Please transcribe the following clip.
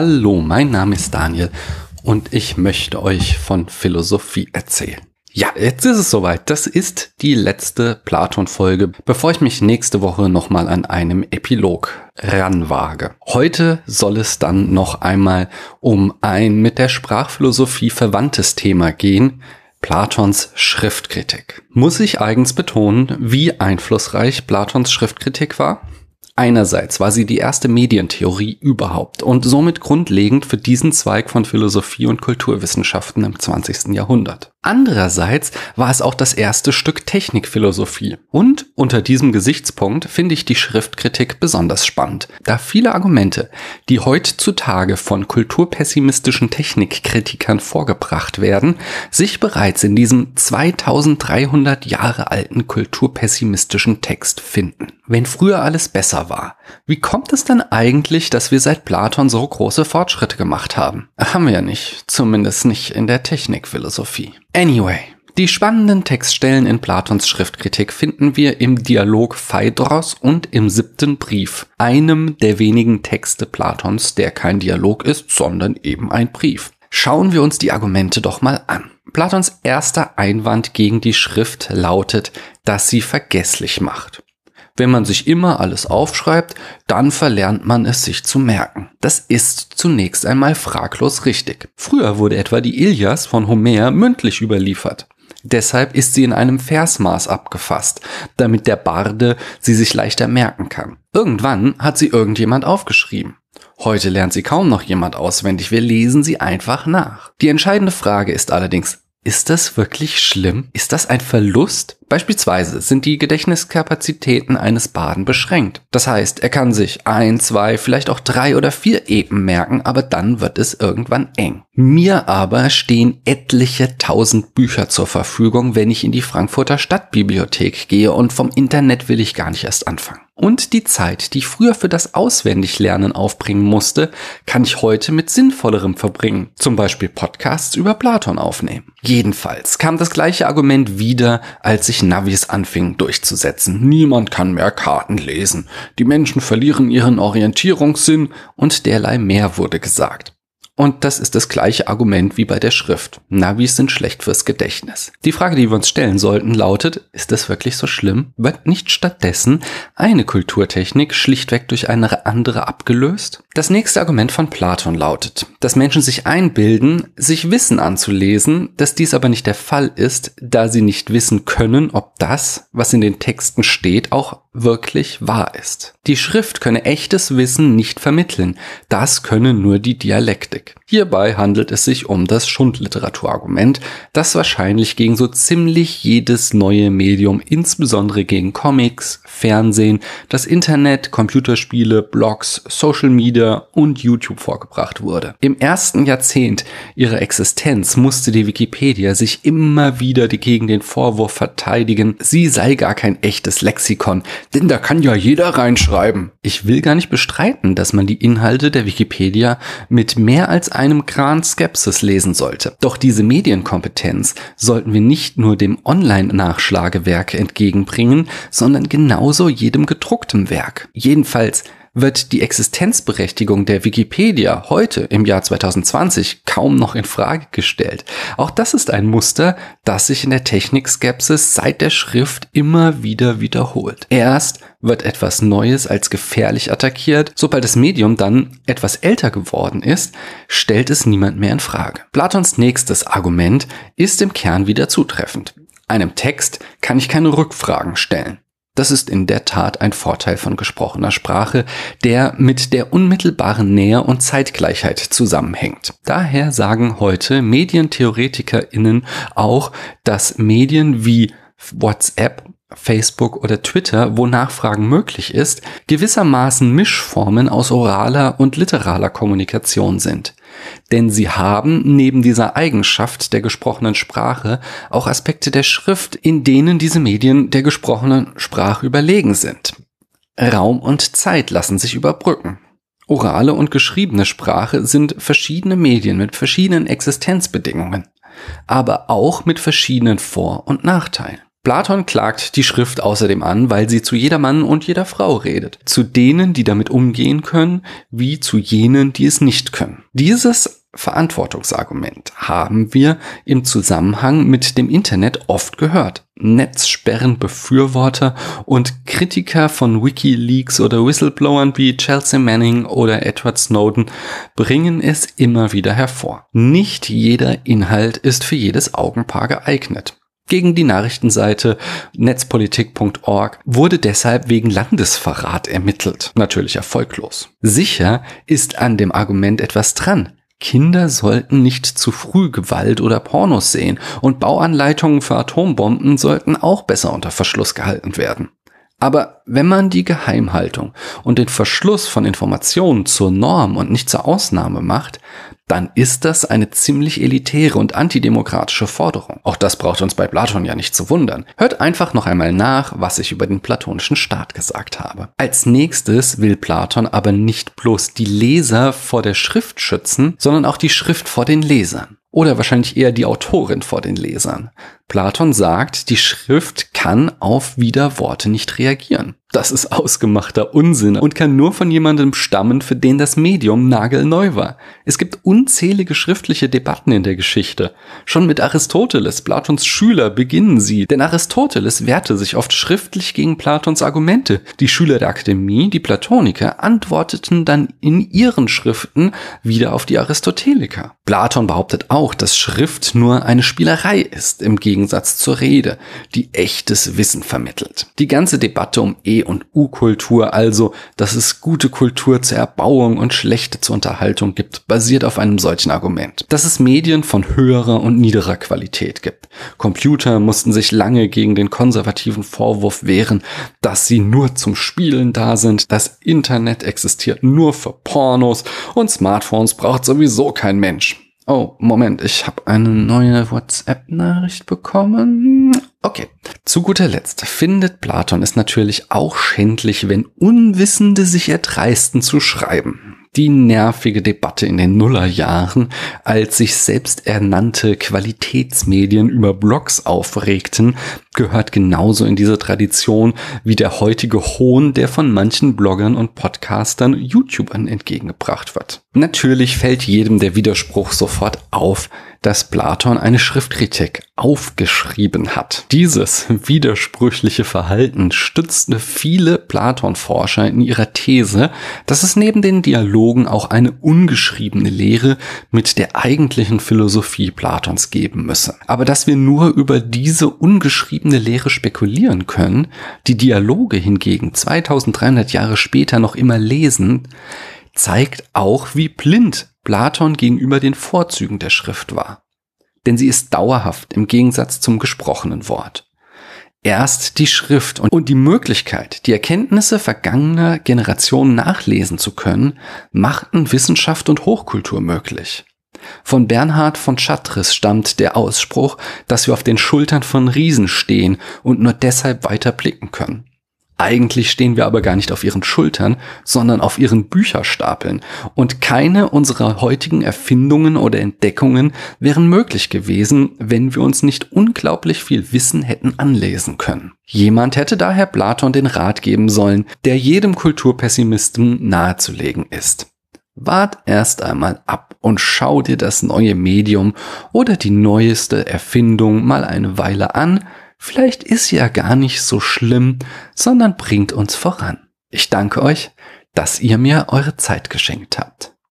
Hallo, mein Name ist Daniel und ich möchte euch von Philosophie erzählen. Ja, jetzt ist es soweit. Das ist die letzte Platon-Folge, bevor ich mich nächste Woche nochmal an einem Epilog ranwage. Heute soll es dann noch einmal um ein mit der Sprachphilosophie verwandtes Thema gehen, Platons Schriftkritik. Muss ich eigens betonen, wie einflussreich Platons Schriftkritik war? Einerseits war sie die erste Medientheorie überhaupt und somit grundlegend für diesen Zweig von Philosophie und Kulturwissenschaften im 20. Jahrhundert. Andererseits war es auch das erste Stück Technikphilosophie. Und unter diesem Gesichtspunkt finde ich die Schriftkritik besonders spannend, da viele Argumente, die heutzutage von kulturpessimistischen Technikkritikern vorgebracht werden, sich bereits in diesem 2300 Jahre alten kulturpessimistischen Text finden. Wenn früher alles besser war, wie kommt es dann eigentlich, dass wir seit Platon so große Fortschritte gemacht haben? Haben wir ja nicht, zumindest nicht in der Technikphilosophie. Anyway, die spannenden Textstellen in Platons Schriftkritik finden wir im Dialog Phaedros und im siebten Brief, einem der wenigen Texte Platons, der kein Dialog ist, sondern eben ein Brief. Schauen wir uns die Argumente doch mal an. Platons erster Einwand gegen die Schrift lautet, dass sie vergesslich macht. Wenn man sich immer alles aufschreibt, dann verlernt man es sich zu merken. Das ist zunächst einmal fraglos richtig. Früher wurde etwa die Ilias von Homer mündlich überliefert. Deshalb ist sie in einem Versmaß abgefasst, damit der Barde sie sich leichter merken kann. Irgendwann hat sie irgendjemand aufgeschrieben. Heute lernt sie kaum noch jemand auswendig, wir lesen sie einfach nach. Die entscheidende Frage ist allerdings, ist das wirklich schlimm? Ist das ein Verlust? Beispielsweise sind die Gedächtniskapazitäten eines Baden beschränkt. Das heißt, er kann sich ein, zwei, vielleicht auch drei oder vier Epen merken, aber dann wird es irgendwann eng. Mir aber stehen etliche tausend Bücher zur Verfügung, wenn ich in die Frankfurter Stadtbibliothek gehe und vom Internet will ich gar nicht erst anfangen. Und die Zeit, die ich früher für das Auswendiglernen aufbringen musste, kann ich heute mit Sinnvollerem verbringen. Zum Beispiel Podcasts über Platon aufnehmen. Jedenfalls kam das gleiche Argument wieder, als ich sich Navis anfingen durchzusetzen. Niemand kann mehr Karten lesen. Die Menschen verlieren ihren Orientierungssinn und derlei mehr wurde gesagt. Und das ist das gleiche Argument wie bei der Schrift. Navis sind schlecht fürs Gedächtnis. Die Frage, die wir uns stellen sollten, lautet, ist das wirklich so schlimm? Wird nicht stattdessen eine Kulturtechnik schlichtweg durch eine andere abgelöst? Das nächste Argument von Platon lautet, dass Menschen sich einbilden, sich Wissen anzulesen, dass dies aber nicht der Fall ist, da sie nicht wissen können, ob das, was in den Texten steht, auch wirklich wahr ist. Die Schrift könne echtes Wissen nicht vermitteln, das könne nur die Dialektik. Hierbei handelt es sich um das Schundliteraturargument, das wahrscheinlich gegen so ziemlich jedes neue Medium, insbesondere gegen Comics, Fernsehen, das Internet, Computerspiele, Blogs, Social Media und YouTube vorgebracht wurde. Im ersten Jahrzehnt ihrer Existenz musste die Wikipedia sich immer wieder gegen den Vorwurf verteidigen, sie sei gar kein echtes Lexikon, denn da kann ja jeder reinschreiben. Ich will gar nicht bestreiten, dass man die Inhalte der Wikipedia mit mehr als einem Kran Skepsis lesen sollte. Doch diese Medienkompetenz sollten wir nicht nur dem Online-Nachschlagewerk entgegenbringen, sondern genauso jedem gedrucktem Werk. Jedenfalls wird die Existenzberechtigung der Wikipedia heute im Jahr 2020 kaum noch in Frage gestellt. Auch das ist ein Muster, das sich in der Technikskepsis seit der Schrift immer wieder wiederholt. Erst wird etwas Neues als gefährlich attackiert, sobald das Medium dann etwas älter geworden ist, stellt es niemand mehr in Frage. Platons nächstes Argument ist im Kern wieder zutreffend. Einem Text kann ich keine Rückfragen stellen. Das ist in der Tat ein Vorteil von gesprochener Sprache, der mit der unmittelbaren Nähe und Zeitgleichheit zusammenhängt. Daher sagen heute Medientheoretikerinnen auch, dass Medien wie WhatsApp Facebook oder Twitter, wo Nachfragen möglich ist, gewissermaßen Mischformen aus oraler und literaler Kommunikation sind. Denn sie haben neben dieser Eigenschaft der gesprochenen Sprache auch Aspekte der Schrift, in denen diese Medien der gesprochenen Sprache überlegen sind. Raum und Zeit lassen sich überbrücken. Orale und geschriebene Sprache sind verschiedene Medien mit verschiedenen Existenzbedingungen, aber auch mit verschiedenen Vor- und Nachteilen. Platon klagt die Schrift außerdem an, weil sie zu jeder Mann und jeder Frau redet. Zu denen, die damit umgehen können, wie zu jenen, die es nicht können. Dieses Verantwortungsargument haben wir im Zusammenhang mit dem Internet oft gehört. Netzsperrenbefürworter und Kritiker von Wikileaks oder Whistleblowern wie Chelsea Manning oder Edward Snowden bringen es immer wieder hervor. Nicht jeder Inhalt ist für jedes Augenpaar geeignet. Gegen die Nachrichtenseite netzpolitik.org wurde deshalb wegen Landesverrat ermittelt. Natürlich erfolglos. Sicher ist an dem Argument etwas dran. Kinder sollten nicht zu früh Gewalt oder Pornos sehen und Bauanleitungen für Atombomben sollten auch besser unter Verschluss gehalten werden. Aber wenn man die Geheimhaltung und den Verschluss von Informationen zur Norm und nicht zur Ausnahme macht, dann ist das eine ziemlich elitäre und antidemokratische Forderung. Auch das braucht uns bei Platon ja nicht zu wundern. Hört einfach noch einmal nach, was ich über den platonischen Staat gesagt habe. Als nächstes will Platon aber nicht bloß die Leser vor der Schrift schützen, sondern auch die Schrift vor den Lesern. Oder wahrscheinlich eher die Autorin vor den Lesern. Platon sagt, die Schrift kann auf Widerworte nicht reagieren. Das ist ausgemachter Unsinn und kann nur von jemandem stammen, für den das Medium nagelneu war. Es gibt unzählige schriftliche Debatten in der Geschichte. Schon mit Aristoteles, Platons Schüler, beginnen sie, denn Aristoteles wehrte sich oft schriftlich gegen Platons Argumente. Die Schüler der Akademie, die Platoniker, antworteten dann in ihren Schriften wieder auf die Aristoteliker. Platon behauptet auch, dass Schrift nur eine Spielerei ist, im Gegensatz zur Rede, die echtes Wissen vermittelt. Die ganze Debatte um E und U-Kultur, also dass es gute Kultur zur Erbauung und schlechte zur Unterhaltung gibt, basiert auf einem solchen Argument. Dass es Medien von höherer und niederer Qualität gibt. Computer mussten sich lange gegen den konservativen Vorwurf wehren, dass sie nur zum Spielen da sind, das Internet existiert nur für Pornos und Smartphones braucht sowieso kein Mensch. Oh, Moment, ich habe eine neue WhatsApp-Nachricht bekommen. Okay. Zu guter Letzt findet Platon es natürlich auch schändlich, wenn Unwissende sich erdreisten zu schreiben die nervige Debatte in den Nullerjahren, als sich selbst ernannte Qualitätsmedien über Blogs aufregten, gehört genauso in diese Tradition wie der heutige Hohn, der von manchen Bloggern und Podcastern YouTubern entgegengebracht wird. Natürlich fällt jedem der Widerspruch sofort auf, dass Platon eine Schriftkritik aufgeschrieben hat. Dieses widersprüchliche Verhalten stützte viele Platon-Forscher in ihrer These, dass es neben den Dialogen auch eine ungeschriebene Lehre mit der eigentlichen Philosophie Platons geben müsse. Aber dass wir nur über diese ungeschriebene Lehre spekulieren können, die Dialoge hingegen 2300 Jahre später noch immer lesen, zeigt auch, wie blind Platon gegenüber den Vorzügen der Schrift war. Denn sie ist dauerhaft im Gegensatz zum gesprochenen Wort. Erst die Schrift und die Möglichkeit, die Erkenntnisse vergangener Generationen nachlesen zu können, machten Wissenschaft und Hochkultur möglich. Von Bernhard von Chartres stammt der Ausspruch, dass wir auf den Schultern von Riesen stehen und nur deshalb weiter blicken können. Eigentlich stehen wir aber gar nicht auf ihren Schultern, sondern auf ihren Bücherstapeln. Und keine unserer heutigen Erfindungen oder Entdeckungen wären möglich gewesen, wenn wir uns nicht unglaublich viel Wissen hätten anlesen können. Jemand hätte daher Platon den Rat geben sollen, der jedem Kulturpessimisten nahezulegen ist. Wart erst einmal ab und schau dir das neue Medium oder die neueste Erfindung mal eine Weile an, Vielleicht ist sie ja gar nicht so schlimm, sondern bringt uns voran. Ich danke euch, dass ihr mir eure Zeit geschenkt habt.